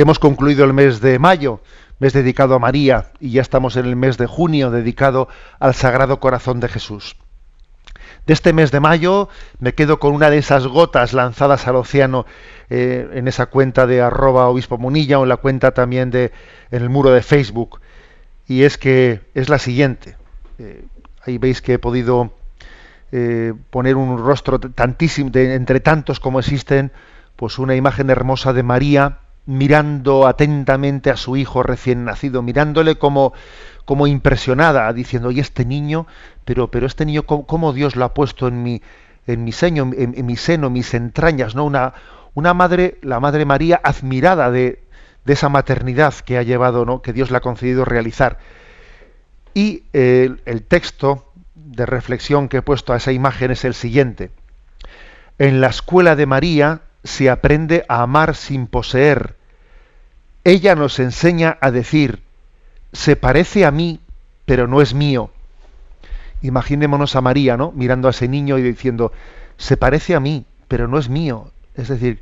Hemos concluido el mes de mayo, mes dedicado a María, y ya estamos en el mes de junio dedicado al Sagrado Corazón de Jesús. De este mes de mayo me quedo con una de esas gotas lanzadas al océano eh, en esa cuenta de arroba obispo munilla o en la cuenta también de en el muro de Facebook. Y es que es la siguiente. Eh, ahí veis que he podido eh, poner un rostro de, entre tantos como existen, pues una imagen hermosa de María mirando atentamente a su hijo recién nacido, mirándole como, como impresionada, diciendo, y este niño, pero, pero este niño, ¿cómo, Dios lo ha puesto en mi, en mi, seño, en, mi seno, mis entrañas? ¿no? Una, una madre, la Madre María, admirada de, de esa maternidad que ha llevado, ¿no? que Dios le ha concedido realizar. Y eh, el texto de reflexión que he puesto a esa imagen es el siguiente. En la escuela de María se aprende a amar sin poseer, ella nos enseña a decir, se parece a mí, pero no es mío. Imaginémonos a María, ¿no? Mirando a ese niño y diciendo, se parece a mí, pero no es mío. Es decir,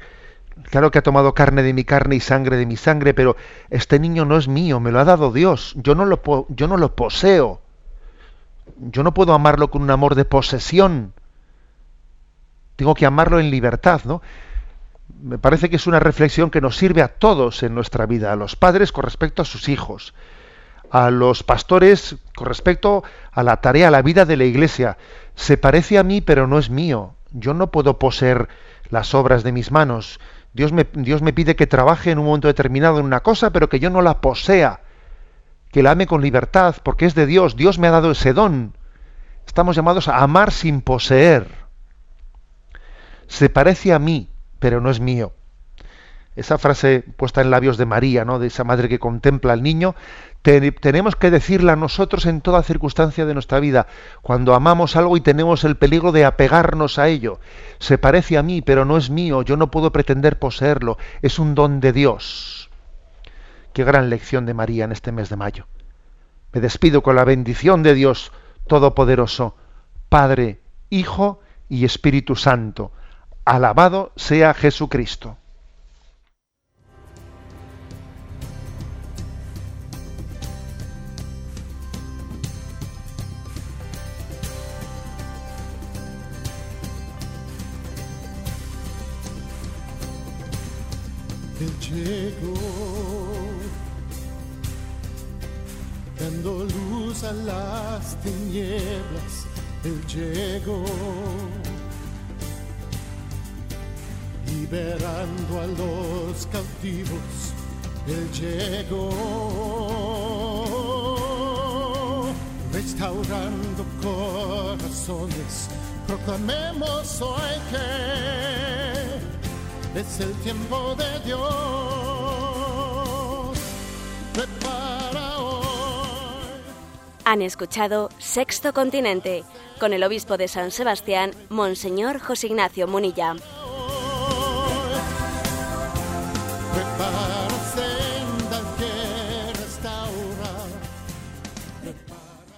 claro que ha tomado carne de mi carne y sangre de mi sangre, pero este niño no es mío, me lo ha dado Dios. Yo no lo, yo no lo poseo. Yo no puedo amarlo con un amor de posesión. Tengo que amarlo en libertad, ¿no? Me parece que es una reflexión que nos sirve a todos en nuestra vida, a los padres con respecto a sus hijos, a los pastores con respecto a la tarea, a la vida de la iglesia. Se parece a mí, pero no es mío. Yo no puedo poseer las obras de mis manos. Dios me, Dios me pide que trabaje en un momento determinado en una cosa, pero que yo no la posea, que la ame con libertad, porque es de Dios. Dios me ha dado ese don. Estamos llamados a amar sin poseer. Se parece a mí, pero no es mío. Esa frase puesta en labios de María, ¿no? de esa madre que contempla al niño, tenemos que decirla nosotros en toda circunstancia de nuestra vida, cuando amamos algo y tenemos el peligro de apegarnos a ello. Se parece a mí, pero no es mío, yo no puedo pretender poseerlo, es un don de Dios. Qué gran lección de María en este mes de mayo. Me despido con la bendición de Dios Todopoderoso, Padre, Hijo y Espíritu Santo Alabado sea Jesucristo. Él llegó, dando luz a las tinieblas. Él llegó liberando a los cautivos, Él llegó, restaurando corazones, proclamemos hoy que es el tiempo de Dios. Prepara Han escuchado Sexto Continente con el obispo de San Sebastián, Monseñor José Ignacio Munilla.